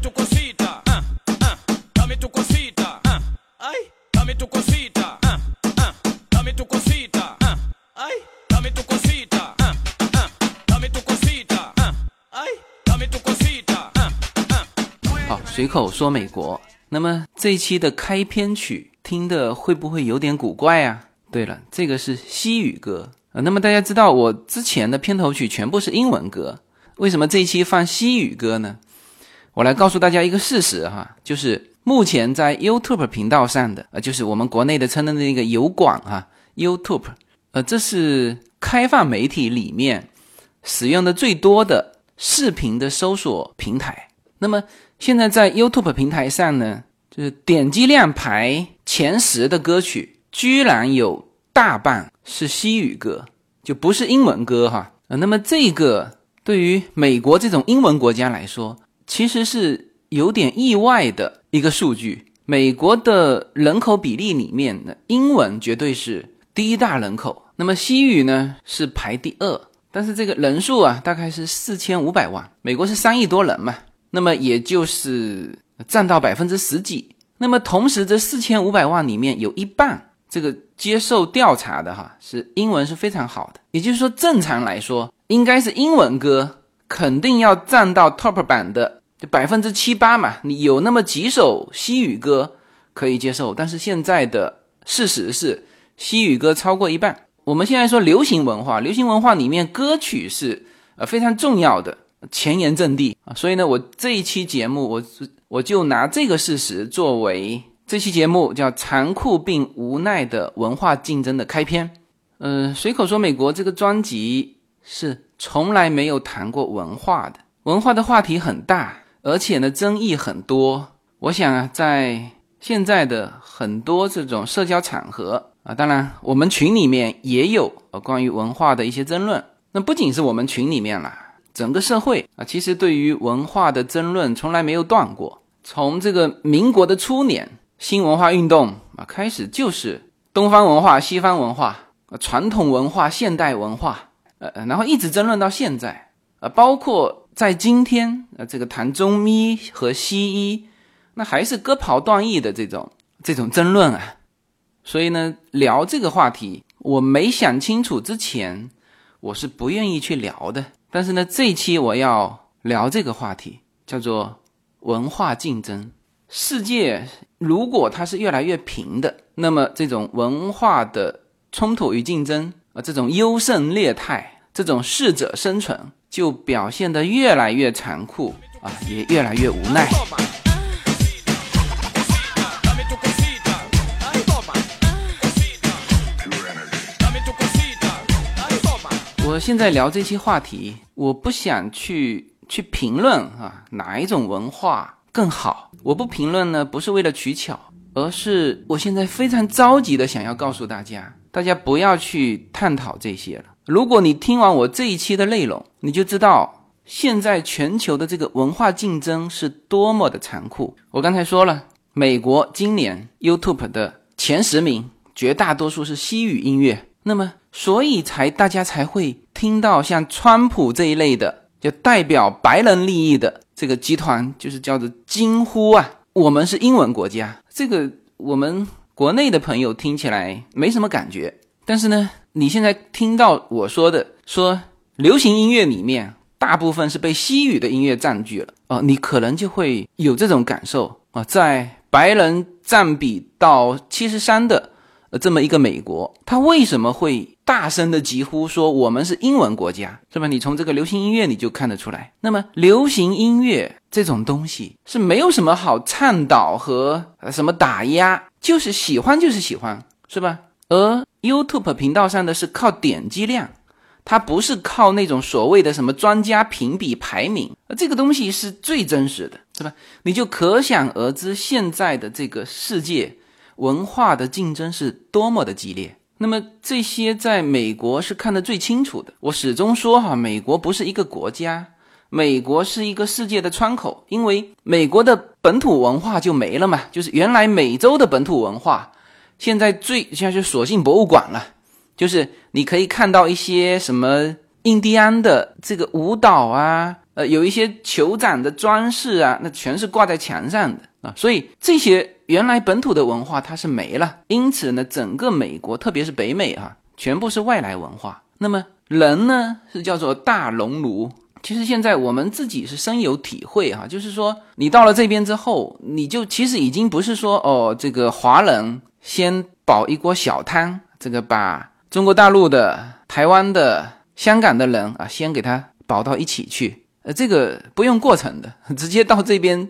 tu cosita, ah, ah, dame tu cosita, ah, ay, dame tu cosita, ah, ah, dame tu cosita, ah, ay, dame tu cosita, ah, ah, dame tu cosita, ah, ay, dame tu cosita, ah, ah. 好，随口说美国。那么这一期的开篇曲听的会不会有点古怪啊？对了，这个是西语歌、呃那么大家知道我之前的片头曲全部是英文歌，为什么这一期放西语歌呢？我来告诉大家一个事实哈，就是目前在 YouTube 频道上的，呃，就是我们国内的称的那个油管哈，YouTube，呃，这是开放媒体里面使用的最多的视频的搜索平台。那么现在在 YouTube 平台上呢，就是点击量排前十的歌曲，居然有大半是西语歌，就不是英文歌哈。呃，那么这个对于美国这种英文国家来说，其实是有点意外的一个数据。美国的人口比例里面呢，英文绝对是第一大人口，那么西语呢是排第二，但是这个人数啊大概是四千五百万，美国是三亿多人嘛，那么也就是占到百分之十几。那么同时，这四千五百万里面有一半这个接受调查的哈是英文是非常好的，也就是说正常来说应该是英文歌肯定要占到 top 版的。就百分之七八嘛，你有那么几首西语歌可以接受，但是现在的事实是西语歌超过一半。我们现在说流行文化，流行文化里面歌曲是呃非常重要的前沿阵地啊，所以呢，我这一期节目我我就拿这个事实作为这期节目叫残酷并无奈的文化竞争的开篇。嗯、随口说美国这个专辑是从来没有谈过文化的，文化的话题很大。而且呢，争议很多。我想啊，在现在的很多这种社交场合啊，当然我们群里面也有呃关于文化的一些争论。那不仅是我们群里面啦，整个社会啊，其实对于文化的争论从来没有断过。从这个民国的初年，新文化运动啊开始，就是东方文化、西方文化、呃传统文化、现代文化，呃，然后一直争论到现在啊，包括。在今天，呃，这个谈中医和西医，那还是割袍断义的这种这种争论啊。所以呢，聊这个话题，我没想清楚之前，我是不愿意去聊的。但是呢，这一期我要聊这个话题，叫做文化竞争。世界如果它是越来越平的，那么这种文化的冲突与竞争啊，这种优胜劣汰，这种适者生存。就表现得越来越残酷啊，也越来越无奈。我现在聊这期话题，我不想去去评论啊哪一种文化更好。我不评论呢，不是为了取巧，而是我现在非常着急的想要告诉大家，大家不要去探讨这些了。如果你听完我这一期的内容，你就知道现在全球的这个文化竞争是多么的残酷。我刚才说了，美国今年 YouTube 的前十名绝大多数是西语音乐，那么所以才大家才会听到像川普这一类的，就代表白人利益的这个集团，就是叫做惊呼啊，我们是英文国家。这个我们国内的朋友听起来没什么感觉，但是呢。你现在听到我说的，说流行音乐里面大部分是被西语的音乐占据了哦，你可能就会有这种感受啊。在白人占比到七十三的呃这么一个美国，他为什么会大声的疾呼说我们是英文国家，是吧？你从这个流行音乐你就看得出来。那么流行音乐这种东西是没有什么好倡导和什么打压，就是喜欢就是喜欢，是吧？而 YouTube 频道上的是靠点击量，它不是靠那种所谓的什么专家评比排名，而这个东西是最真实的，是吧？你就可想而知，现在的这个世界文化的竞争是多么的激烈。那么这些在美国是看得最清楚的。我始终说哈，美国不是一个国家，美国是一个世界的窗口，因为美国的本土文化就没了嘛，就是原来美洲的本土文化。现在最现在就索性博物馆了，就是你可以看到一些什么印第安的这个舞蹈啊，呃，有一些酋长的装饰啊，那全是挂在墙上的啊，所以这些原来本土的文化它是没了，因此呢，整个美国，特别是北美啊，全部是外来文化。那么人呢，是叫做大熔炉。其实现在我们自己是深有体会哈，就是说你到了这边之后，你就其实已经不是说哦，这个华人先煲一锅小汤，这个把中国大陆的、台湾的、香港的人啊，先给他煲到一起去，呃，这个不用过程的，直接到这边，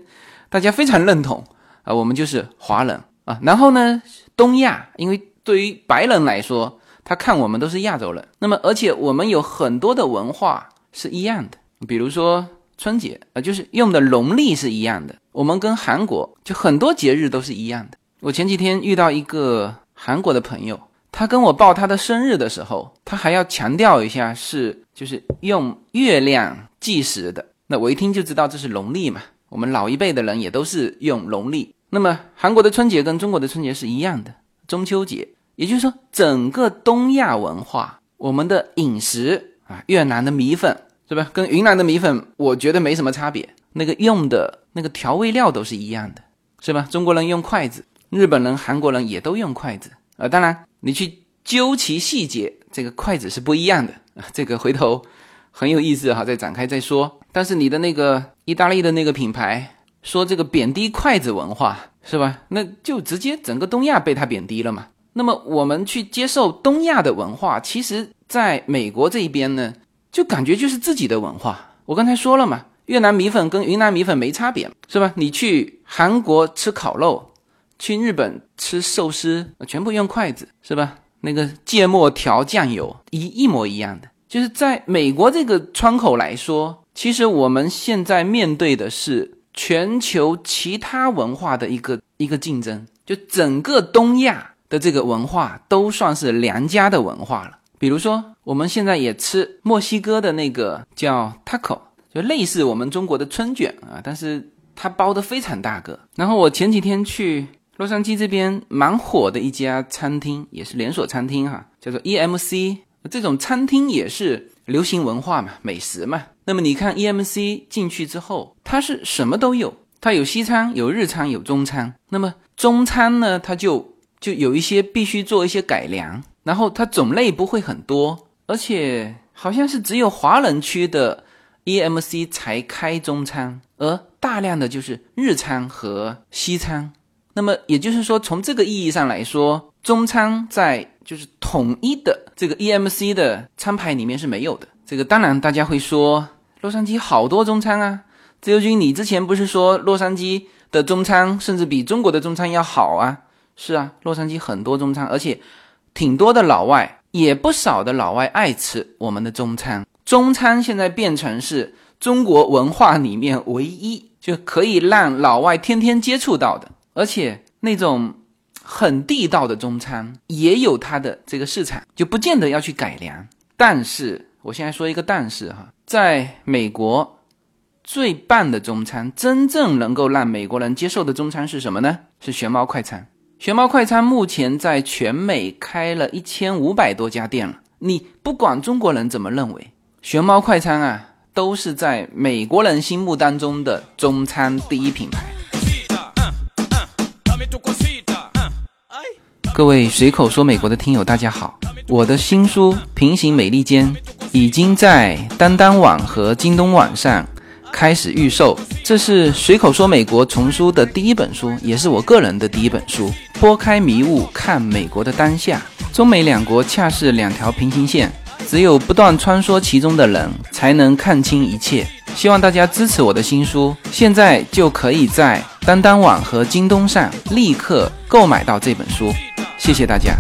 大家非常认同啊，我们就是华人啊。然后呢，东亚，因为对于白人来说，他看我们都是亚洲人，那么而且我们有很多的文化是一样的。比如说春节啊，就是用的农历是一样的。我们跟韩国就很多节日都是一样的。我前几天遇到一个韩国的朋友，他跟我报他的生日的时候，他还要强调一下是就是用月亮计时的。那我一听就知道这是农历嘛。我们老一辈的人也都是用农历。那么韩国的春节跟中国的春节是一样的，中秋节。也就是说，整个东亚文化，我们的饮食啊，越南的米粉。是吧？跟云南的米粉，我觉得没什么差别。那个用的那个调味料都是一样的，是吧？中国人用筷子，日本人、韩国人也都用筷子啊。当然，你去究其细节，这个筷子是不一样的啊。这个回头很有意思哈，再展开再说。但是你的那个意大利的那个品牌说这个贬低筷子文化，是吧？那就直接整个东亚被他贬低了嘛。那么我们去接受东亚的文化，其实在美国这一边呢？就感觉就是自己的文化。我刚才说了嘛，越南米粉跟云南米粉没差别，是吧？你去韩国吃烤肉，去日本吃寿司，全部用筷子，是吧？那个芥末调酱油一一模一样的。就是在美国这个窗口来说，其实我们现在面对的是全球其他文化的一个一个竞争，就整个东亚的这个文化都算是良家的文化了。比如说，我们现在也吃墨西哥的那个叫 taco，就类似我们中国的春卷啊，但是它包的非常大个。然后我前几天去洛杉矶这边蛮火的一家餐厅，也是连锁餐厅哈，叫做 EMC。这种餐厅也是流行文化嘛，美食嘛。那么你看 EMC 进去之后，它是什么都有，它有西餐、有日餐、有中餐。那么中餐呢，它就就有一些必须做一些改良。然后它种类不会很多，而且好像是只有华人区的 EMC 才开中餐，而大量的就是日餐和西餐。那么也就是说，从这个意义上来说，中餐在就是统一的这个 EMC 的餐牌里面是没有的。这个当然大家会说，洛杉矶好多中餐啊。自由军，你之前不是说洛杉矶的中餐甚至比中国的中餐要好啊？是啊，洛杉矶很多中餐，而且。挺多的老外，也不少的老外爱吃我们的中餐。中餐现在变成是中国文化里面唯一就可以让老外天天接触到的，而且那种很地道的中餐也有它的这个市场，就不见得要去改良。但是我现在说一个但是哈，在美国最棒的中餐，真正能够让美国人接受的中餐是什么呢？是熊猫快餐。熊猫快餐目前在全美开了一千五百多家店了。你不管中国人怎么认为，熊猫快餐啊，都是在美国人心目当中的中餐第一品牌。各位随口说美国的听友，大家好，我的新书《平行美利坚》已经在当当网和京东网上。开始预售，这是随口说美国丛书的第一本书，也是我个人的第一本书。拨开迷雾，看美国的当下。中美两国恰是两条平行线，只有不断穿梭其中的人，才能看清一切。希望大家支持我的新书，现在就可以在当当网和京东上立刻购买到这本书。谢谢大家。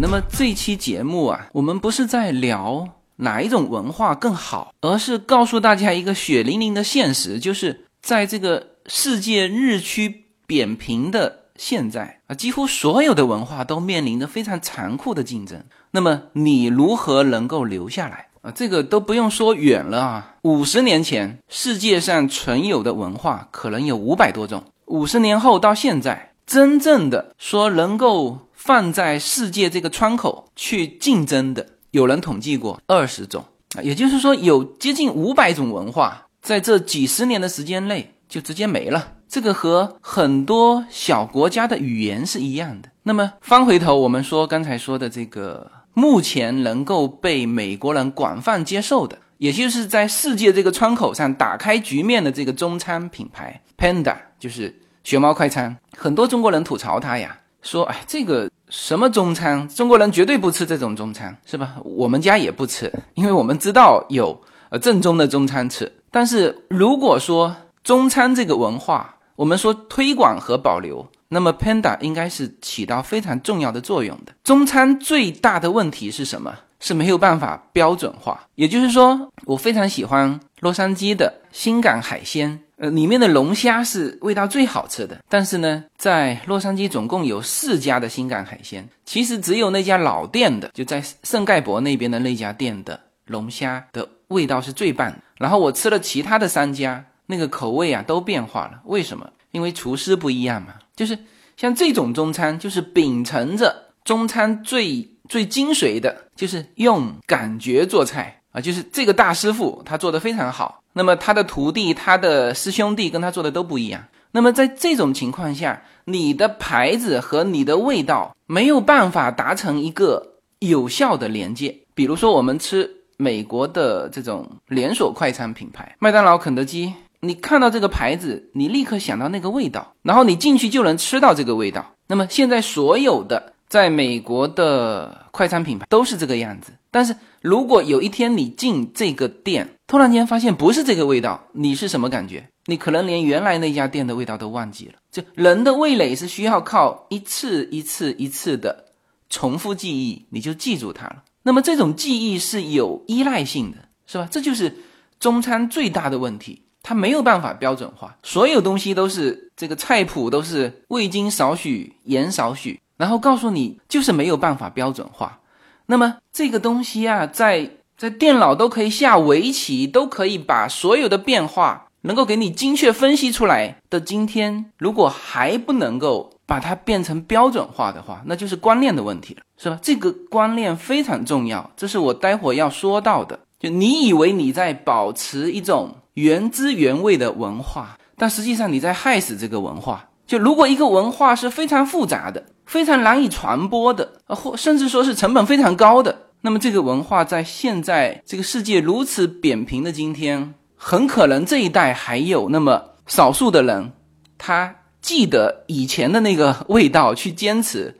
那么这期节目啊，我们不是在聊哪一种文化更好，而是告诉大家一个血淋淋的现实，就是在这个世界日趋扁平的现在啊，几乎所有的文化都面临着非常残酷的竞争。那么你如何能够留下来啊？这个都不用说远了啊，五十年前世界上存有的文化可能有五百多种，五十年后到现在，真正的说能够。放在世界这个窗口去竞争的，有人统计过二十种啊，也就是说有接近五百种文化在这几十年的时间内就直接没了。这个和很多小国家的语言是一样的。那么翻回头，我们说刚才说的这个，目前能够被美国人广泛接受的，也就是在世界这个窗口上打开局面的这个中餐品牌 Panda，就是熊猫快餐。很多中国人吐槽它呀，说哎，这个什么中餐，中国人绝对不吃这种中餐，是吧？我们家也不吃，因为我们知道有呃正宗的中餐吃。但是如果说中餐这个文化，我们说推广和保留，那么 Panda 应该是起到非常重要的作用的。中餐最大的问题是什么？是没有办法标准化。也就是说，我非常喜欢洛杉矶的新港海鲜，呃，里面的龙虾是味道最好吃的。但是呢，在洛杉矶总共有四家的新港海鲜，其实只有那家老店的，就在圣盖博那边的那家店的龙虾的味道是最棒的。然后我吃了其他的三家。那个口味啊都变化了，为什么？因为厨师不一样嘛。就是像这种中餐，就是秉承着中餐最最精髓的，就是用感觉做菜啊。就是这个大师傅他做的非常好，那么他的徒弟、他的师兄弟跟他做的都不一样。那么在这种情况下，你的牌子和你的味道没有办法达成一个有效的连接。比如说我们吃美国的这种连锁快餐品牌，麦当劳、肯德基。你看到这个牌子，你立刻想到那个味道，然后你进去就能吃到这个味道。那么现在所有的在美国的快餐品牌都是这个样子。但是如果有一天你进这个店，突然间发现不是这个味道，你是什么感觉？你可能连原来那家店的味道都忘记了。就人的味蕾是需要靠一次一次一次的重复记忆，你就记住它了。那么这种记忆是有依赖性的，是吧？这就是中餐最大的问题。它没有办法标准化，所有东西都是这个菜谱都是味精少许，盐少许，然后告诉你就是没有办法标准化。那么这个东西啊，在在电脑都可以下围棋，都可以把所有的变化能够给你精确分析出来的今天，如果还不能够把它变成标准化的话，那就是观念的问题了，是吧？这个观念非常重要，这是我待会要说到的。就你以为你在保持一种。原汁原味的文化，但实际上你在害死这个文化。就如果一个文化是非常复杂的、非常难以传播的，或甚至说是成本非常高的，那么这个文化在现在这个世界如此扁平的今天，很可能这一代还有那么少数的人，他记得以前的那个味道去坚持，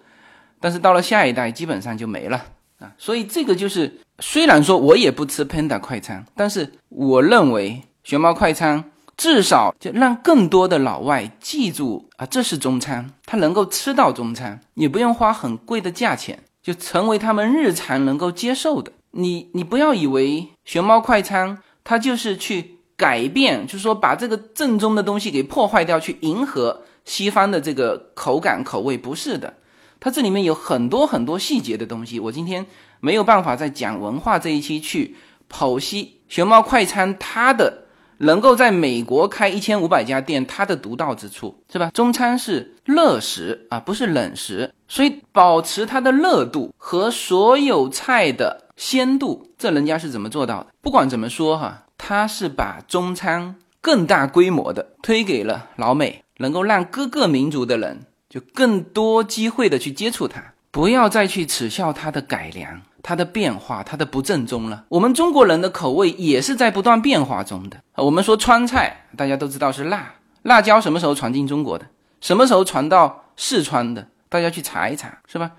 但是到了下一代基本上就没了啊。所以这个就是，虽然说我也不吃 Panda 快餐，但是我认为。熊猫快餐至少就让更多的老外记住啊，这是中餐，他能够吃到中餐，你不用花很贵的价钱，就成为他们日常能够接受的。你你不要以为熊猫快餐它就是去改变，就是说把这个正宗的东西给破坏掉，去迎合西方的这个口感口味，不是的。它这里面有很多很多细节的东西，我今天没有办法在讲文化这一期去剖析熊猫快餐它的。能够在美国开一千五百家店，它的独到之处是吧？中餐是热食啊，不是冷食，所以保持它的热度和所有菜的鲜度，这人家是怎么做到的？不管怎么说哈，他是把中餐更大规模的推给了老美，能够让各个民族的人就更多机会的去接触它，不要再去耻笑它的改良。它的变化，它的不正宗了。我们中国人的口味也是在不断变化中的。我们说川菜，大家都知道是辣，辣椒什么时候传进中国的？什么时候传到四川的？大家去查一查，是吧？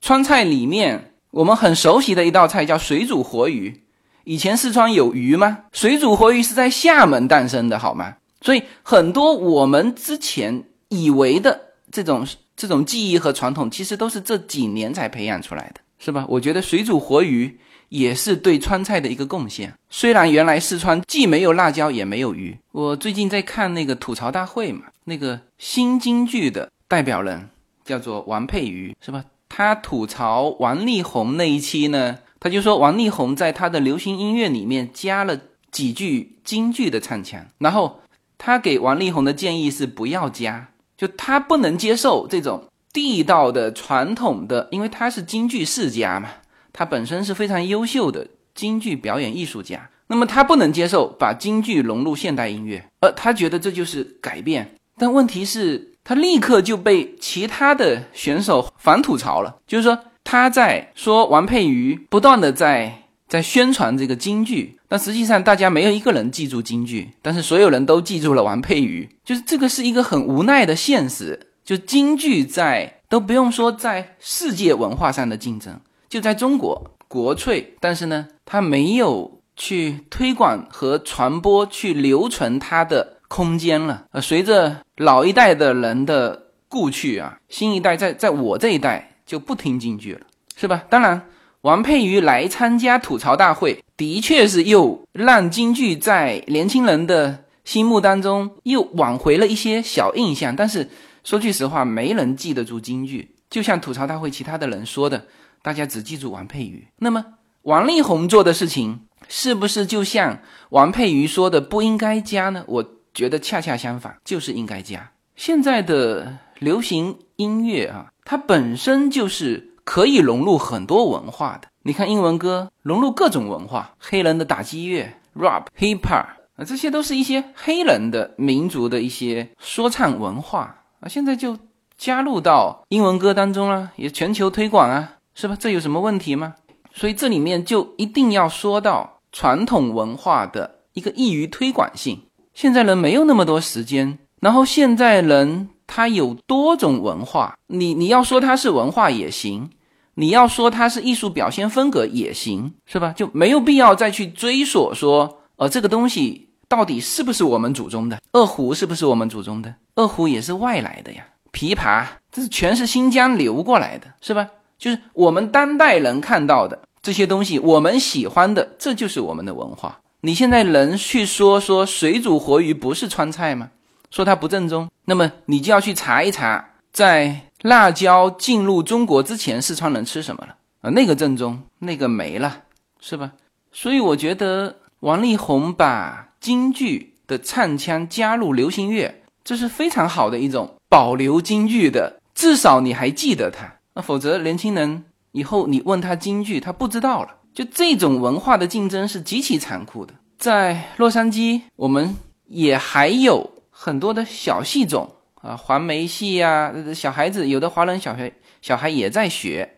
川菜里面我们很熟悉的一道菜叫水煮活鱼。以前四川有鱼吗？水煮活鱼是在厦门诞生的，好吗？所以很多我们之前以为的这种这种记忆和传统，其实都是这几年才培养出来的。是吧？我觉得水煮活鱼也是对川菜的一个贡献。虽然原来四川既没有辣椒也没有鱼。我最近在看那个吐槽大会嘛，那个新京剧的代表人叫做王佩瑜，是吧？他吐槽王力宏那一期呢，他就说王力宏在他的流行音乐里面加了几句京剧的唱腔，然后他给王力宏的建议是不要加，就他不能接受这种。地道的、传统的，因为他是京剧世家嘛，他本身是非常优秀的京剧表演艺术家。那么他不能接受把京剧融入现代音乐，而他觉得这就是改变。但问题是，他立刻就被其他的选手反吐槽了，就是说他在说王佩瑜不断的在在宣传这个京剧，但实际上大家没有一个人记住京剧，但是所有人都记住了王佩瑜，就是这个是一个很无奈的现实。就京剧在都不用说在世界文化上的竞争，就在中国国粹，但是呢，它没有去推广和传播、去留存它的空间了。呃，随着老一代的人的故去啊，新一代在在我这一代就不听京剧了，是吧？当然，王佩瑜来参加吐槽大会，的确是又让京剧在年轻人的心目当中又挽回了一些小印象，但是。说句实话，没人记得住京剧。就像吐槽大会其他的人说的，大家只记住王佩瑜。那么王力宏做的事情，是不是就像王佩瑜说的不应该加呢？我觉得恰恰相反，就是应该加。现在的流行音乐啊，它本身就是可以融入很多文化的。你看英文歌融入各种文化，黑人的打击乐、rap、hip hop 啊，这些都是一些黑人的民族的一些说唱文化。啊，现在就加入到英文歌当中了，也全球推广啊，是吧？这有什么问题吗？所以这里面就一定要说到传统文化的一个易于推广性。现在人没有那么多时间，然后现在人他有多种文化，你你要说它是文化也行，你要说它是艺术表现风格也行，是吧？就没有必要再去追索说，呃，这个东西。到底是不是我们祖宗的二胡？是不是我们祖宗的二胡？也是外来的呀。琵琶，这是全是新疆流过来的，是吧？就是我们当代人看到的这些东西，我们喜欢的，这就是我们的文化。你现在能去说说水煮活鱼不是川菜吗？说它不正宗，那么你就要去查一查，在辣椒进入中国之前，四川人吃什么了啊？那个正宗，那个没了，是吧？所以我觉得王力宏把。京剧的唱腔加入流行乐，这是非常好的一种保留京剧的，至少你还记得它。那否则年轻人以后你问他京剧，他不知道了。就这种文化的竞争是极其残酷的。在洛杉矶，我们也还有很多的小戏种啊，黄梅戏呀，小孩子有的华人小孩小孩也在学，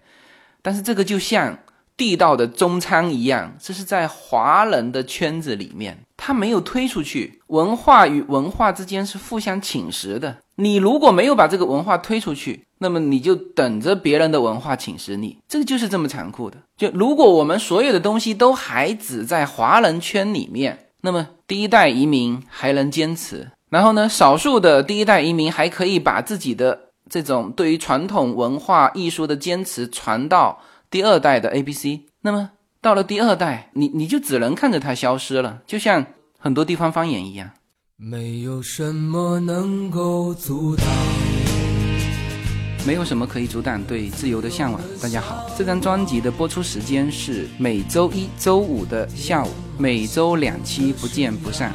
但是这个就像。地道的中餐一样，这是在华人的圈子里面，他没有推出去。文化与文化之间是互相侵蚀的。你如果没有把这个文化推出去，那么你就等着别人的文化侵蚀你。这个就是这么残酷的。就如果我们所有的东西都还只在华人圈里面，那么第一代移民还能坚持，然后呢，少数的第一代移民还可以把自己的这种对于传统文化艺术的坚持传到。第二代的 A B C，那么到了第二代，你你就只能看着它消失了，就像很多地方方言一样。没有什么能够阻挡，没有什么可以阻挡对自由的向往。大家好，这张专辑的播出时间是每周一周五的下午，每周两期，不见不散。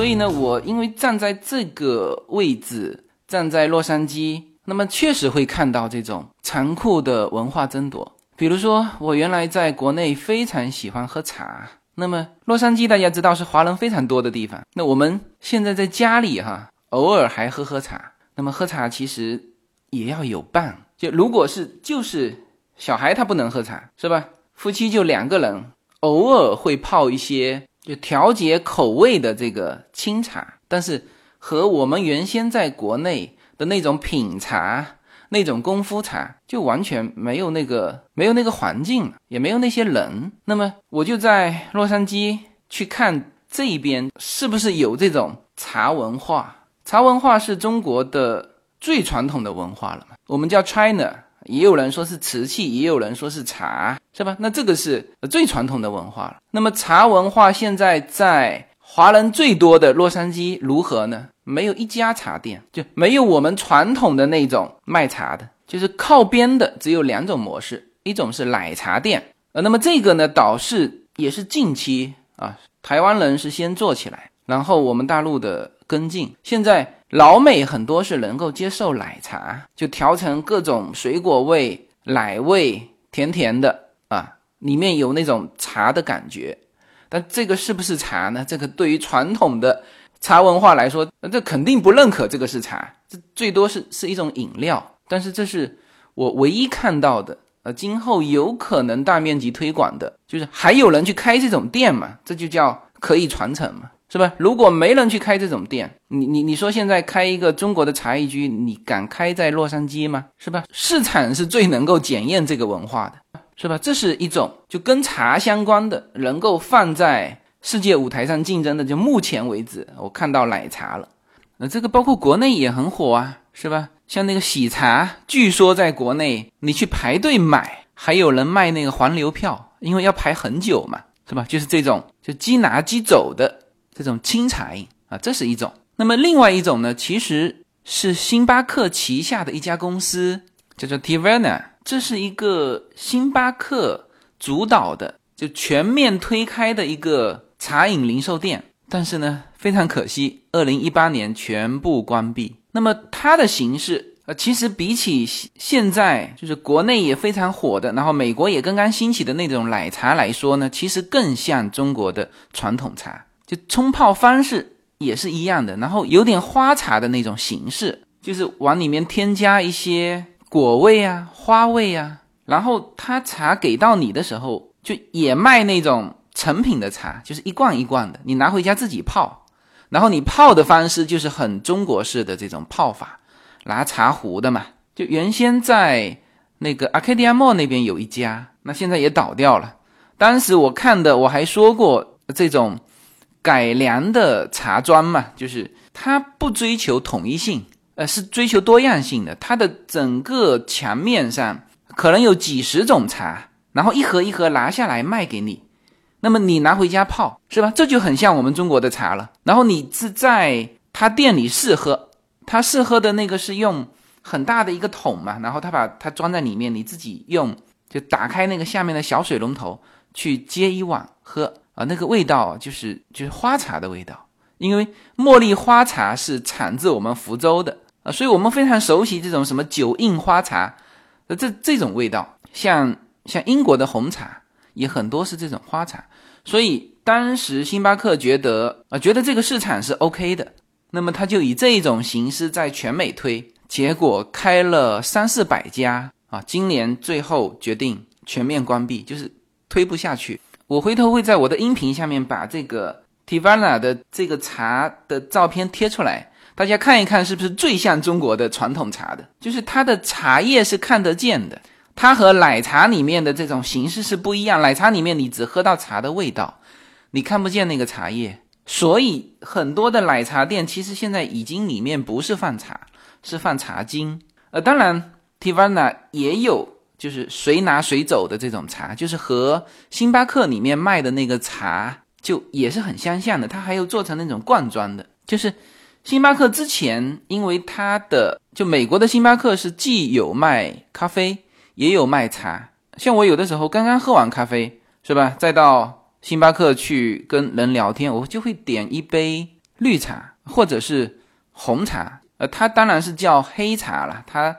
所以呢，我因为站在这个位置，站在洛杉矶，那么确实会看到这种残酷的文化争夺。比如说，我原来在国内非常喜欢喝茶，那么洛杉矶大家知道是华人非常多的地方，那我们现在在家里哈，偶尔还喝喝茶。那么喝茶其实也要有伴，就如果是就是小孩他不能喝茶，是吧？夫妻就两个人，偶尔会泡一些就调节口味的这个清茶，但是和我们原先在国内的那种品茶、那种功夫茶就完全没有那个没有那个环境了，也没有那些人。那么我就在洛杉矶去看这边是不是有这种茶文化。茶文化是中国的最传统的文化了嘛？我们叫 China。也有人说是瓷器，也有人说是茶，是吧？那这个是最传统的文化了。那么茶文化现在在华人最多的洛杉矶如何呢？没有一家茶店，就没有我们传统的那种卖茶的，就是靠边的只有两种模式，一种是奶茶店，呃，那么这个呢，倒是也是近期啊，台湾人是先做起来，然后我们大陆的跟进，现在。老美很多是能够接受奶茶，就调成各种水果味、奶味，甜甜的啊，里面有那种茶的感觉。但这个是不是茶呢？这个对于传统的茶文化来说，那这肯定不认可这个是茶，这最多是是一种饮料。但是这是我唯一看到的，呃，今后有可能大面积推广的，就是还有人去开这种店嘛？这就叫可以传承嘛？是吧？如果没人去开这种店，你你你说现在开一个中国的茶艺居，你敢开在洛杉矶吗？是吧？市场是最能够检验这个文化的，是吧？这是一种就跟茶相关的，能够放在世界舞台上竞争的。就目前为止，我看到奶茶了，那这个包括国内也很火啊，是吧？像那个喜茶，据说在国内你去排队买，还有人卖那个黄牛票，因为要排很久嘛，是吧？就是这种就即拿即走的。这种清茶饮啊，这是一种。那么另外一种呢，其实是星巴克旗下的一家公司，叫做 Tivana。这是一个星巴克主导的，就全面推开的一个茶饮零售店。但是呢，非常可惜，二零一八年全部关闭。那么它的形式，其实比起现在就是国内也非常火的，然后美国也刚刚兴起的那种奶茶来说呢，其实更像中国的传统茶。就冲泡方式也是一样的，然后有点花茶的那种形式，就是往里面添加一些果味啊、花味啊，然后他茶给到你的时候，就也卖那种成品的茶，就是一罐一罐的，你拿回家自己泡，然后你泡的方式就是很中国式的这种泡法，拿茶壶的嘛。就原先在那个 Arcadia Mall 那边有一家，那现在也倒掉了。当时我看的，我还说过这种。改良的茶庄嘛，就是它不追求统一性，呃，是追求多样性的。它的整个墙面上可能有几十种茶，然后一盒一盒拿下来卖给你，那么你拿回家泡，是吧？这就很像我们中国的茶了。然后你是在他店里试喝，他试喝的那个是用很大的一个桶嘛，然后他把它装在里面，你自己用就打开那个下面的小水龙头去接一碗喝。啊，那个味道就是就是花茶的味道，因为茉莉花茶是产自我们福州的啊，所以我们非常熟悉这种什么九印花茶，呃，这这种味道，像像英国的红茶也很多是这种花茶，所以当时星巴克觉得啊，觉得这个市场是 OK 的，那么他就以这一种形式在全美推，结果开了三四百家啊，今年最后决定全面关闭，就是推不下去。我回头会在我的音频下面把这个 Tivana 的这个茶的照片贴出来，大家看一看是不是最像中国的传统茶的？就是它的茶叶是看得见的，它和奶茶里面的这种形式是不一样。奶茶里面你只喝到茶的味道，你看不见那个茶叶，所以很多的奶茶店其实现在已经里面不是放茶，是放茶精。呃，当然 Tivana 也有。就是谁拿谁走的这种茶，就是和星巴克里面卖的那个茶就也是很相像的。它还有做成那种罐装的。就是星巴克之前，因为它的就美国的星巴克是既有卖咖啡，也有卖茶。像我有的时候刚刚喝完咖啡，是吧？再到星巴克去跟人聊天，我就会点一杯绿茶或者是红茶。呃，它当然是叫黑茶了，它。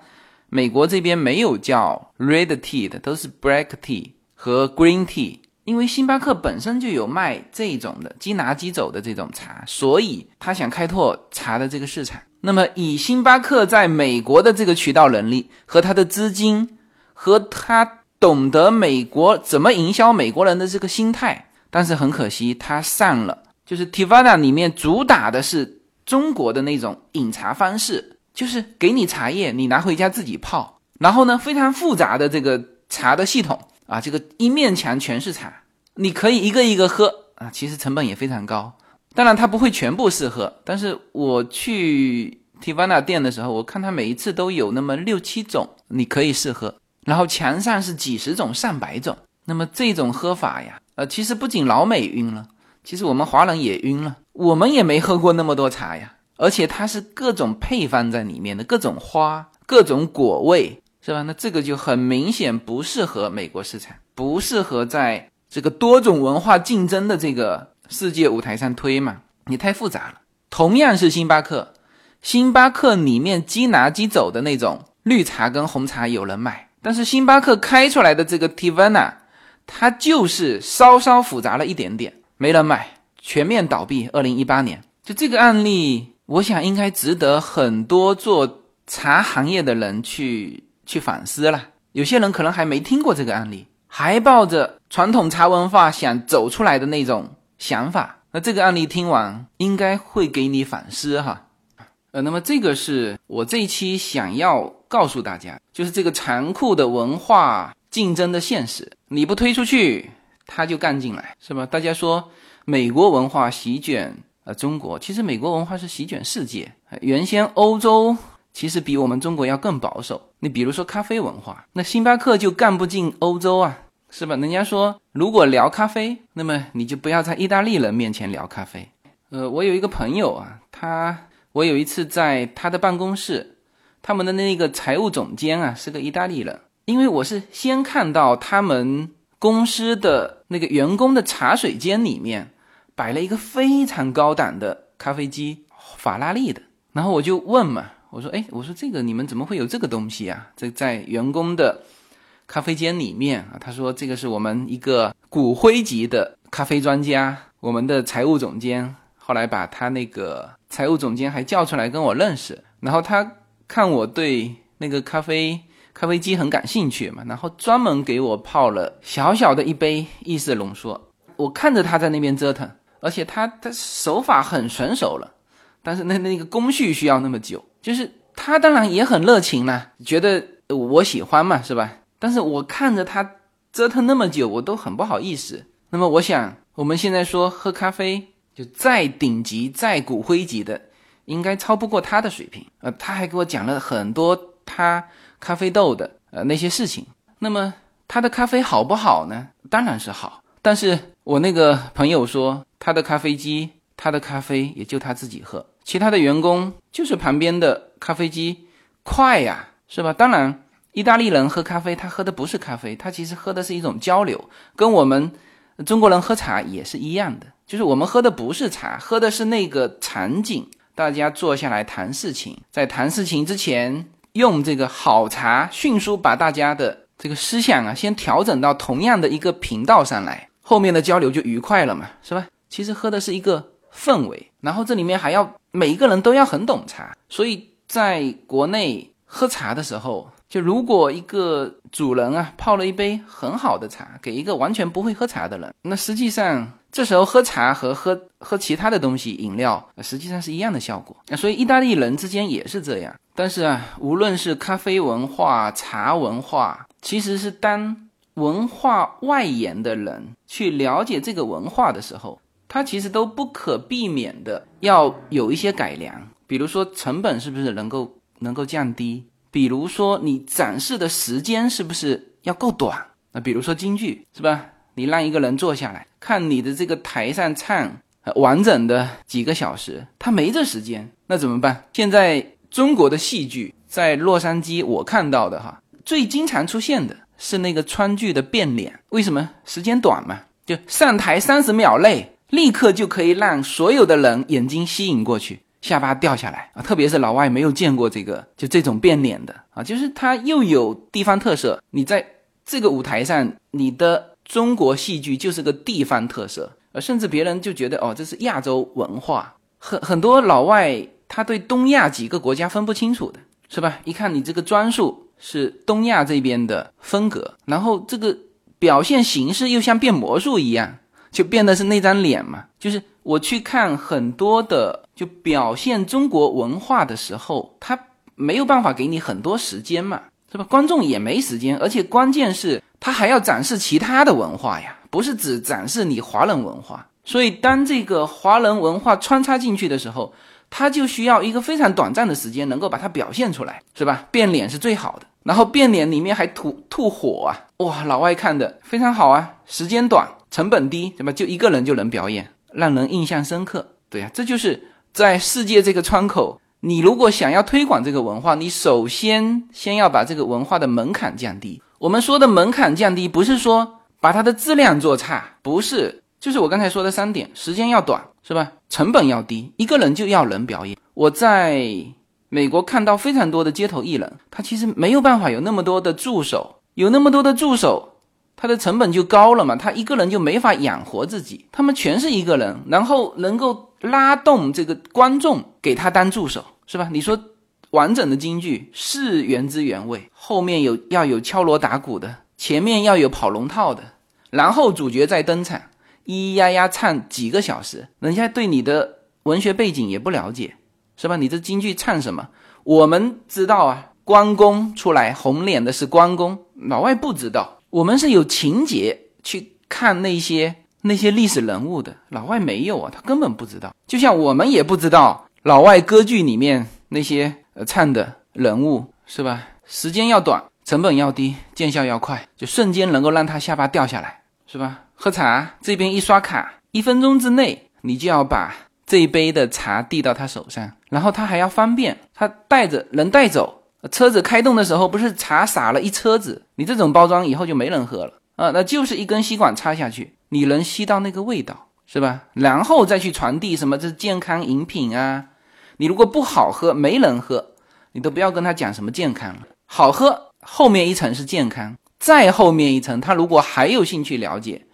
美国这边没有叫 red tea 的，都是 black tea 和 green tea，因为星巴克本身就有卖这种的即拿即走的这种茶，所以他想开拓茶的这个市场。那么以星巴克在美国的这个渠道能力和他的资金，和他懂得美国怎么营销美国人的这个心态，但是很可惜它散了。就是 Tivana 里面主打的是中国的那种饮茶方式，就是给你茶叶，你拿回家自己泡，然后呢非常复杂的这个茶的系统。啊，这个一面墙全是茶，你可以一个一个喝啊，其实成本也非常高。当然，它不会全部试喝，但是我去 Tivana 店的时候，我看它每一次都有那么六七种你可以试喝，然后墙上是几十种、上百种。那么这种喝法呀，呃，其实不仅老美晕了，其实我们华人也晕了，我们也没喝过那么多茶呀。而且它是各种配方在里面的，各种花、各种果味。是吧？那这个就很明显不适合美国市场，不适合在这个多种文化竞争的这个世界舞台上推嘛？你太复杂了。同样是星巴克，星巴克里面即拿即走的那种绿茶跟红茶有人买，但是星巴克开出来的这个 Tivana，它就是稍稍复杂了一点点，没人买，全面倒闭。二零一八年，就这个案例，我想应该值得很多做茶行业的人去。去反思了，有些人可能还没听过这个案例，还抱着传统茶文化想走出来的那种想法。那这个案例听完，应该会给你反思哈。呃，那么这个是我这一期想要告诉大家，就是这个残酷的文化竞争的现实。你不推出去，他就干进来，是吧？大家说美国文化席卷呃中国，其实美国文化是席卷世界。原先欧洲。其实比我们中国要更保守。你比如说咖啡文化，那星巴克就干不进欧洲啊，是吧？人家说，如果聊咖啡，那么你就不要在意大利人面前聊咖啡。呃，我有一个朋友啊，他我有一次在他的办公室，他们的那个财务总监啊是个意大利人，因为我是先看到他们公司的那个员工的茶水间里面摆了一个非常高档的咖啡机，法拉利的，然后我就问嘛。我说，哎，我说这个你们怎么会有这个东西啊？这在员工的咖啡间里面啊？他说这个是我们一个骨灰级的咖啡专家，我们的财务总监后来把他那个财务总监还叫出来跟我认识，然后他看我对那个咖啡咖啡机很感兴趣嘛，然后专门给我泡了小小的一杯意式浓缩。我看着他在那边折腾，而且他的手法很纯熟了，但是那那个工序需要那么久。就是他当然也很热情啦，觉得我喜欢嘛，是吧？但是我看着他折腾那么久，我都很不好意思。那么我想，我们现在说喝咖啡，就再顶级、再骨灰级的，应该超不过他的水平。呃，他还给我讲了很多他咖啡豆的呃那些事情。那么他的咖啡好不好呢？当然是好。但是我那个朋友说，他的咖啡机，他的咖啡也就他自己喝。其他的员工就是旁边的咖啡机快呀，是吧？当然，意大利人喝咖啡，他喝的不是咖啡，他其实喝的是一种交流，跟我们中国人喝茶也是一样的。就是我们喝的不是茶，喝的是那个场景，大家坐下来谈事情，在谈事情之前，用这个好茶迅速把大家的这个思想啊，先调整到同样的一个频道上来，后面的交流就愉快了嘛，是吧？其实喝的是一个氛围，然后这里面还要。每一个人都要很懂茶，所以在国内喝茶的时候，就如果一个主人啊泡了一杯很好的茶给一个完全不会喝茶的人，那实际上这时候喝茶和喝喝其他的东西饮料，实际上是一样的效果。那所以意大利人之间也是这样。但是啊，无论是咖啡文化、茶文化，其实是当文化外延的人去了解这个文化的时候。它其实都不可避免的要有一些改良，比如说成本是不是能够能够降低？比如说你展示的时间是不是要够短？那比如说京剧是吧？你让一个人坐下来看你的这个台上唱完整的几个小时，他没这时间，那怎么办？现在中国的戏剧在洛杉矶我看到的哈，最经常出现的是那个川剧的变脸，为什么？时间短嘛，就上台三十秒内。立刻就可以让所有的人眼睛吸引过去，下巴掉下来啊！特别是老外没有见过这个，就这种变脸的啊，就是它又有地方特色。你在这个舞台上，你的中国戏剧就是个地方特色，呃，甚至别人就觉得哦，这是亚洲文化。很很多老外他对东亚几个国家分不清楚的，是吧？一看你这个装束是东亚这边的风格，然后这个表现形式又像变魔术一样，就变的是那张脸嘛。就是我去看很多的就表现中国文化的时候，他没有办法给你很多时间嘛。是吧？观众也没时间，而且关键是他还要展示其他的文化呀，不是只展示你华人文化。所以当这个华人文化穿插进去的时候，他就需要一个非常短暂的时间能够把它表现出来，是吧？变脸是最好的，然后变脸里面还吐吐火啊！哇，老外看的非常好啊，时间短，成本低，对吧？就一个人就能表演，让人印象深刻。对呀，这就是在世界这个窗口。你如果想要推广这个文化，你首先先要把这个文化的门槛降低。我们说的门槛降低，不是说把它的质量做差，不是，就是我刚才说的三点：时间要短，是吧？成本要低，一个人就要能表演。我在美国看到非常多的街头艺人，他其实没有办法有那么多的助手，有那么多的助手，他的成本就高了嘛，他一个人就没法养活自己。他们全是一个人，然后能够拉动这个观众给他当助手。是吧？你说完整的京剧是原汁原味，后面有要有敲锣打鼓的，前面要有跑龙套的，然后主角再登场，咿咿呀呀唱几个小时，人家对你的文学背景也不了解，是吧？你这京剧唱什么？我们知道啊，关公出来红脸的是关公，老外不知道。我们是有情节去看那些那些历史人物的，老外没有啊，他根本不知道。就像我们也不知道。老外歌剧里面那些唱的人物是吧？时间要短，成本要低，见效要快，就瞬间能够让他下巴掉下来，是吧？喝茶这边一刷卡，一分钟之内你就要把这一杯的茶递到他手上，然后他还要方便，他带着能带走。车子开动的时候不是茶洒了一车子，你这种包装以后就没人喝了啊，那就是一根吸管插下去，你能吸到那个味道，是吧？然后再去传递什么这健康饮品啊。你如果不好喝，没人喝，你都不要跟他讲什么健康了。好喝后面一层是健康，再后面一层，他如果还有兴趣了解，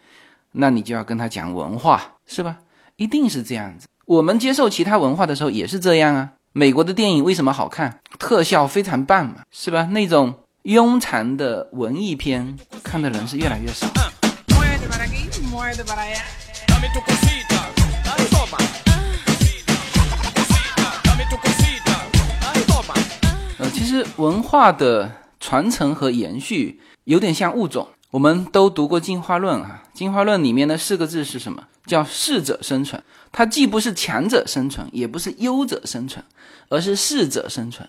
那你就要跟他讲文化，是吧？一定是这样子。我们接受其他文化的时候也是这样啊。美国的电影为什么好看？特效非常棒嘛，是吧？那种庸常的文艺片看的人是越来越少。呃其实文化的传承和延续有点像物种，我们都读过进化论啊。进化论里面的四个字是什么？叫适者生存。它既不是强者生存，也不是优者生存，而是适者生存。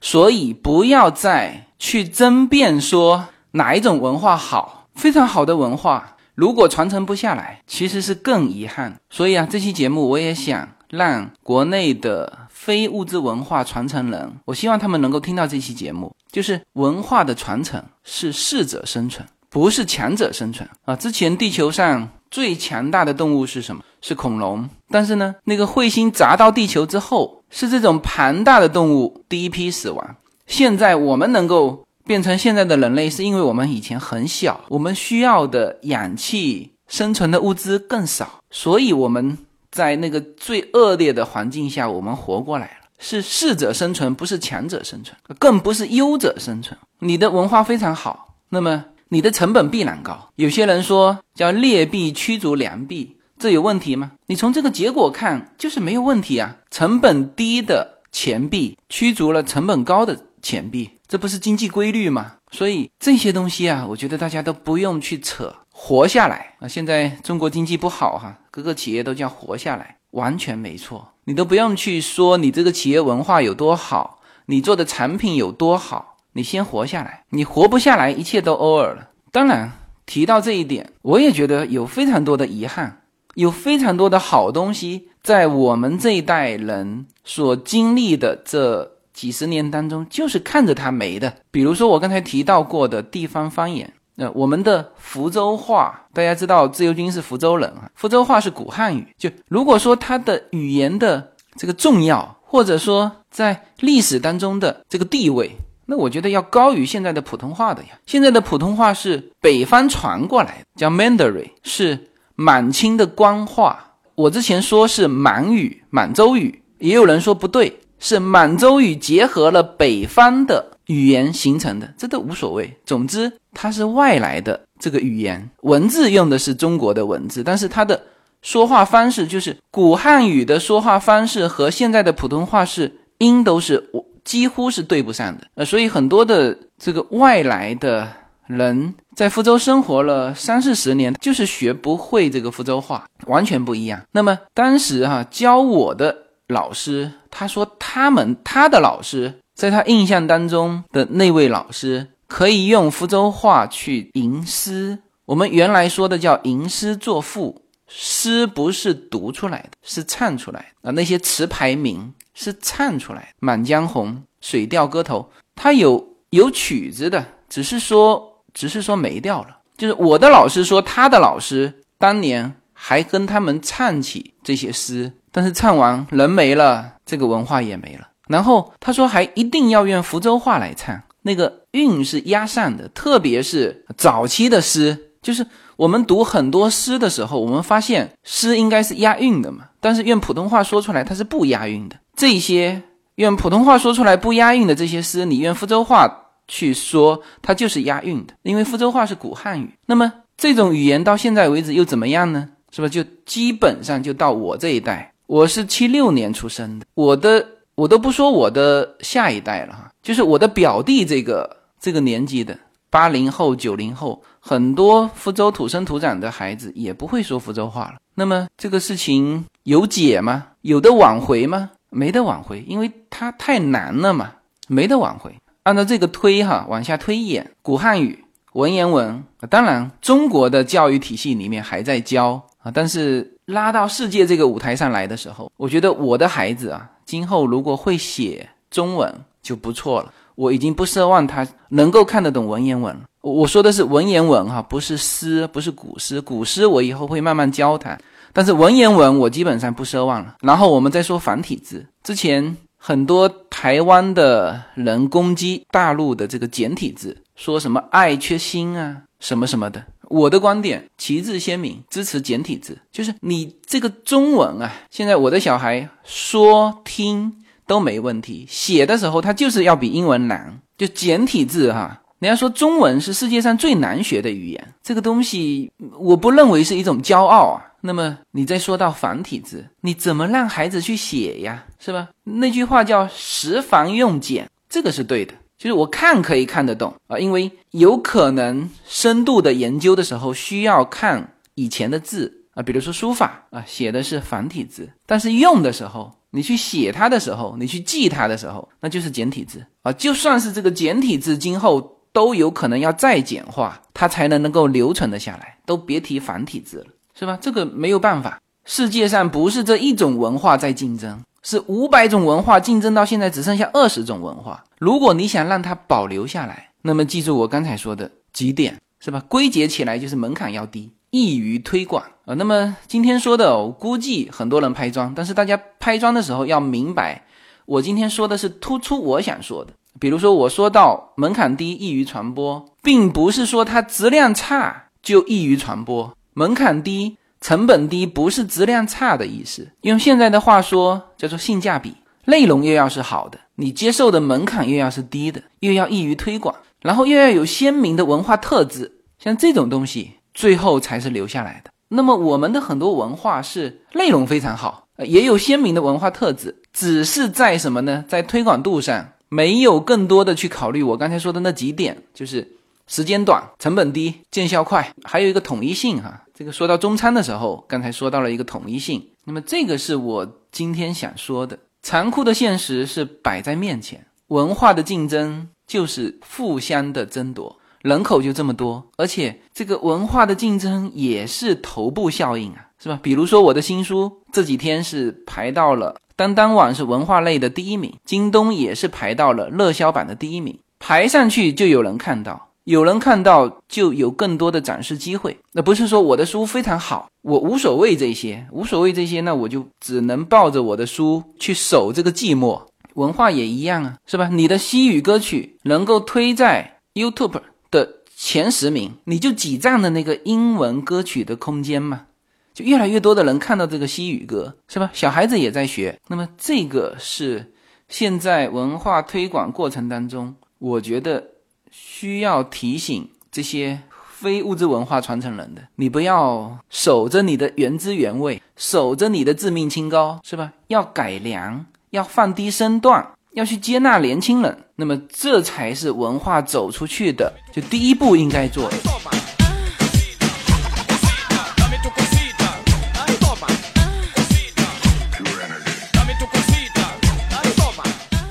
所以不要再去争辩说哪一种文化好。非常好的文化，如果传承不下来，其实是更遗憾。所以啊，这期节目我也想让国内的。非物质文化传承人，我希望他们能够听到这期节目。就是文化的传承是适者生存，不是强者生存啊！之前地球上最强大的动物是什么？是恐龙。但是呢，那个彗星砸到地球之后，是这种庞大的动物第一批死亡。现在我们能够变成现在的人类，是因为我们以前很小，我们需要的氧气、生存的物资更少，所以我们。在那个最恶劣的环境下，我们活过来了，是适者生存，不是强者生存，更不是优者生存。你的文化非常好，那么你的成本必然高。有些人说叫劣币驱逐良币，这有问题吗？你从这个结果看，就是没有问题啊。成本低的钱币驱逐了成本高的钱币，这不是经济规律吗？所以这些东西啊，我觉得大家都不用去扯。活下来啊！现在中国经济不好哈，各个企业都叫活下来，完全没错。你都不用去说你这个企业文化有多好，你做的产品有多好，你先活下来。你活不下来，一切都 over 了。当然提到这一点，我也觉得有非常多的遗憾，有非常多的好东西在我们这一代人所经历的这几十年当中，就是看着它没的。比如说我刚才提到过的地方方言。那我们的福州话，大家知道自由军是福州人啊。福州话是古汉语，就如果说它的语言的这个重要，或者说在历史当中的这个地位，那我觉得要高于现在的普通话的呀。现在的普通话是北方传过来的，叫 Mandarin，是满清的官话。我之前说是满语、满洲语，也有人说不对，是满洲语结合了北方的语言形成的，这都无所谓。总之，它是外来的这个语言，文字用的是中国的文字，但是它的说话方式就是古汉语的说话方式和现在的普通话是音都是几乎是对不上的。呃，所以很多的这个外来的人在福州生活了三四十年，就是学不会这个福州话，完全不一样。那么当时哈教我的老师，他说他们他的老师在他印象当中的那位老师可以用福州话去吟诗，我们原来说的叫吟诗作赋。诗不是读出来的，是唱出来的啊！那些词牌名是唱出来的，《满江红》《水调歌头》，它有有曲子的，只是说，只是说没调了。就是我的老师说，他的老师当年还跟他们唱起这些诗，但是唱完人没了，这个文化也没了。然后他说，还一定要用福州话来唱，那个韵是压上的，特别是早期的诗，就是。我们读很多诗的时候，我们发现诗应该是押韵的嘛，但是用普通话说出来它是不押韵的。这些用普通话说出来不押韵的这些诗，你用福州话去说，它就是押韵的，因为福州话是古汉语。那么这种语言到现在为止又怎么样呢？是吧？就基本上就到我这一代，我是七六年出生的，我的我都不说我的下一代了哈，就是我的表弟这个这个年纪的。八零后、九零后，很多福州土生土长的孩子也不会说福州话了。那么这个事情有解吗？有的挽回吗？没得挽回，因为它太难了嘛，没得挽回。按照这个推哈，往下推演，古汉语文言文，当然中国的教育体系里面还在教啊，但是拉到世界这个舞台上来的时候，我觉得我的孩子啊，今后如果会写中文就不错了。我已经不奢望他能够看得懂文言文了。我说的是文言文哈，不是诗，不是古诗。古诗我以后会慢慢教他，但是文言文我基本上不奢望了。然后我们再说繁体字。之前很多台湾的人攻击大陆的这个简体字，说什么爱缺心啊，什么什么的。我的观点旗帜鲜明，支持简体字。就是你这个中文啊，现在我的小孩说听。都没问题，写的时候他就是要比英文难，就简体字哈。人家说中文是世界上最难学的语言，这个东西我不认为是一种骄傲啊。那么你再说到繁体字，你怎么让孩子去写呀？是吧？那句话叫“识繁用简”，这个是对的。就是我看可以看得懂啊，因为有可能深度的研究的时候需要看以前的字啊，比如说书法啊，写的是繁体字，但是用的时候。你去写它的时候，你去记它的时候，那就是简体字啊。就算是这个简体字，今后都有可能要再简化，它才能能够留存的下来。都别提繁体字了，是吧？这个没有办法。世界上不是这一种文化在竞争，是五百种文化竞争到现在只剩下二十种文化。如果你想让它保留下来，那么记住我刚才说的几点，是吧？归结起来就是门槛要低。易于推广啊。那么今天说的，我估计很多人拍砖，但是大家拍砖的时候要明白，我今天说的是突出我想说的。比如说我说到门槛低，易于传播，并不是说它质量差就易于传播。门槛低、成本低不是质量差的意思。用现在的话说，叫做性价比。内容又要是好的，你接受的门槛又要是低的，又要易于推广，然后又要有鲜明的文化特质，像这种东西。最后才是留下来的。那么我们的很多文化是内容非常好，也有鲜明的文化特质，只是在什么呢？在推广度上没有更多的去考虑我刚才说的那几点，就是时间短、成本低、见效快，还有一个统一性哈。这个说到中餐的时候，刚才说到了一个统一性。那么这个是我今天想说的，残酷的现实是摆在面前，文化的竞争就是互相的争夺。人口就这么多，而且这个文化的竞争也是头部效应啊，是吧？比如说我的新书这几天是排到了当当网是文化类的第一名，京东也是排到了热销榜的第一名，排上去就有人看到，有人看到就有更多的展示机会。那不是说我的书非常好，我无所谓这些，无所谓这些，那我就只能抱着我的书去守这个寂寞。文化也一样啊，是吧？你的西语歌曲能够推在 YouTube 的前十名，你就挤占了那个英文歌曲的空间嘛，就越来越多的人看到这个西语歌，是吧？小孩子也在学，那么这个是现在文化推广过程当中，我觉得需要提醒这些。非物质文化传承人的，你不要守着你的原汁原味，守着你的自命清高，是吧？要改良，要放低身段，要去接纳年轻人，那么这才是文化走出去的，就第一步应该做的。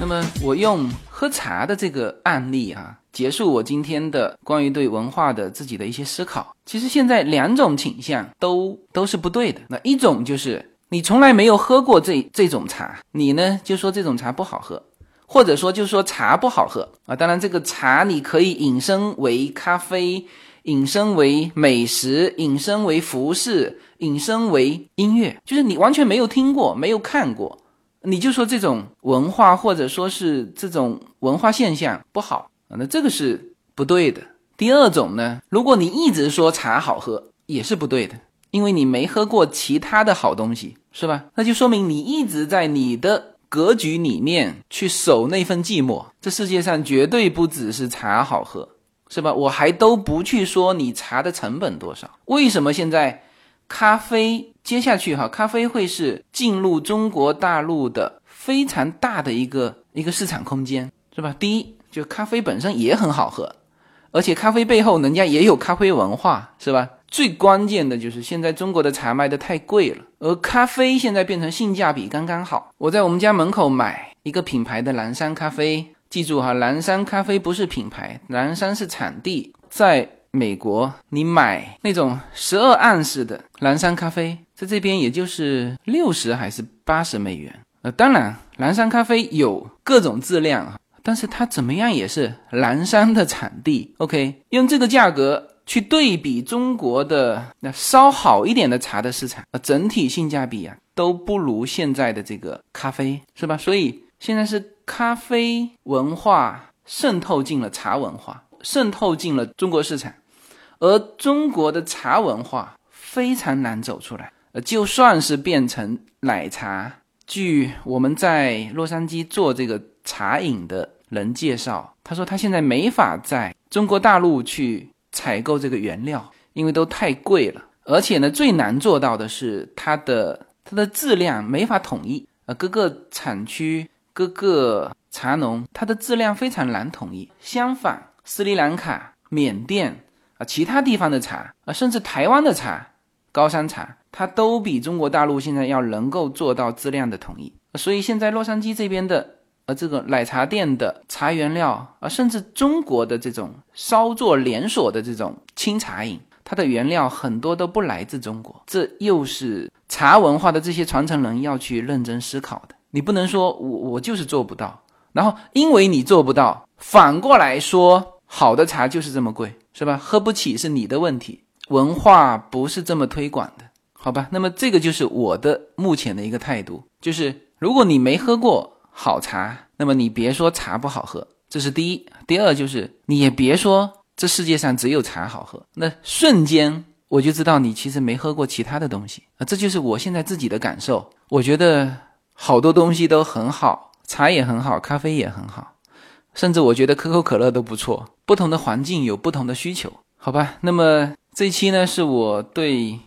么我用喝茶的这个案例啊。结束我今天的关于对文化的自己的一些思考。其实现在两种倾向都都是不对的。那一种就是你从来没有喝过这这种茶，你呢就说这种茶不好喝，或者说就说茶不好喝啊。当然这个茶你可以引申为咖啡，引申为美食，引申为服饰，引申为音乐，就是你完全没有听过，没有看过，你就说这种文化或者说是这种文化现象不好。啊，那这个是不对的。第二种呢，如果你一直说茶好喝，也是不对的，因为你没喝过其他的好东西，是吧？那就说明你一直在你的格局里面去守那份寂寞。这世界上绝对不只是茶好喝，是吧？我还都不去说你茶的成本多少。为什么现在咖啡接下去哈，咖啡会是进入中国大陆的非常大的一个一个市场空间，是吧？第一。就咖啡本身也很好喝，而且咖啡背后人家也有咖啡文化，是吧？最关键的就是现在中国的茶卖的太贵了，而咖啡现在变成性价比刚刚好。我在我们家门口买一个品牌的蓝山咖啡，记住哈，蓝山咖啡不是品牌，蓝山是产地。在美国，你买那种十二盎司的蓝山咖啡，在这边也就是六十还是八十美元。呃，当然，蓝山咖啡有各种质量啊。但是它怎么样也是蓝山的产地，OK，用这个价格去对比中国的那稍好一点的茶的市场，呃，整体性价比啊都不如现在的这个咖啡，是吧？所以现在是咖啡文化渗透进了茶文化，渗透进了中国市场，而中国的茶文化非常难走出来。呃，就算是变成奶茶，据我们在洛杉矶做这个。茶饮的人介绍，他说他现在没法在中国大陆去采购这个原料，因为都太贵了。而且呢，最难做到的是它的它的质量没法统一呃，各个产区、各个茶农，它的质量非常难统一。相反，斯里兰卡、缅甸啊，其他地方的茶啊，甚至台湾的茶、高山茶，它都比中国大陆现在要能够做到质量的统一。所以现在洛杉矶这边的。呃这个奶茶店的茶原料啊，甚至中国的这种稍作连锁的这种清茶饮，它的原料很多都不来自中国。这又是茶文化的这些传承人要去认真思考的。你不能说我我就是做不到，然后因为你做不到，反过来说好的茶就是这么贵，是吧？喝不起是你的问题。文化不是这么推广的，好吧？那么这个就是我的目前的一个态度，就是如果你没喝过。好茶，那么你别说茶不好喝，这是第一。第二就是你也别说这世界上只有茶好喝，那瞬间我就知道你其实没喝过其他的东西啊。这就是我现在自己的感受。我觉得好多东西都很好，茶也很好，咖啡也很好，甚至我觉得可口可乐都不错。不同的环境有不同的需求，好吧？那么这一期呢，是我对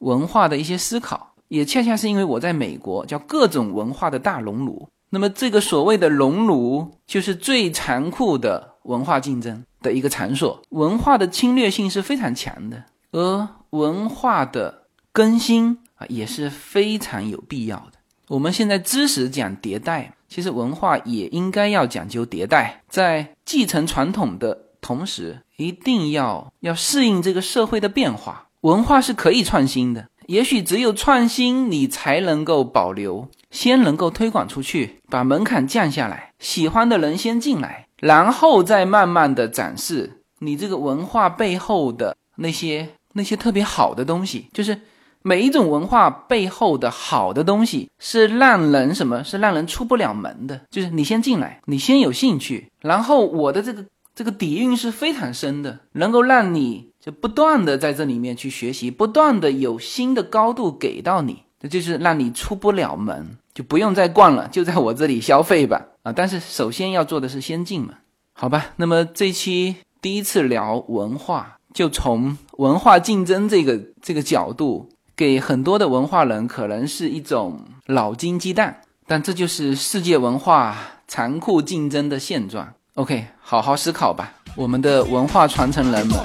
文化的一些思考，也恰恰是因为我在美国叫各种文化的大熔炉。那么，这个所谓的熔炉，就是最残酷的文化竞争的一个场所。文化的侵略性是非常强的，而文化的更新啊，也是非常有必要的。我们现在知识讲迭代，其实文化也应该要讲究迭代，在继承传统的同时，一定要要适应这个社会的变化。文化是可以创新的，也许只有创新，你才能够保留。先能够推广出去，把门槛降下来，喜欢的人先进来，然后再慢慢的展示你这个文化背后的那些那些特别好的东西。就是每一种文化背后的好的东西是让人什么？是让人出不了门的。就是你先进来，你先有兴趣，然后我的这个这个底蕴是非常深的，能够让你就不断的在这里面去学习，不断的有新的高度给到你，这就是让你出不了门，就不用再逛了，就在我这里消费吧。啊，但是首先要做的是先进嘛，好吧？那么这期第一次聊文化，就从文化竞争这个这个角度。给很多的文化人可能是一种老金鸡蛋，但这就是世界文化残酷竞争的现状。OK，好好思考吧，我们的文化传承人们。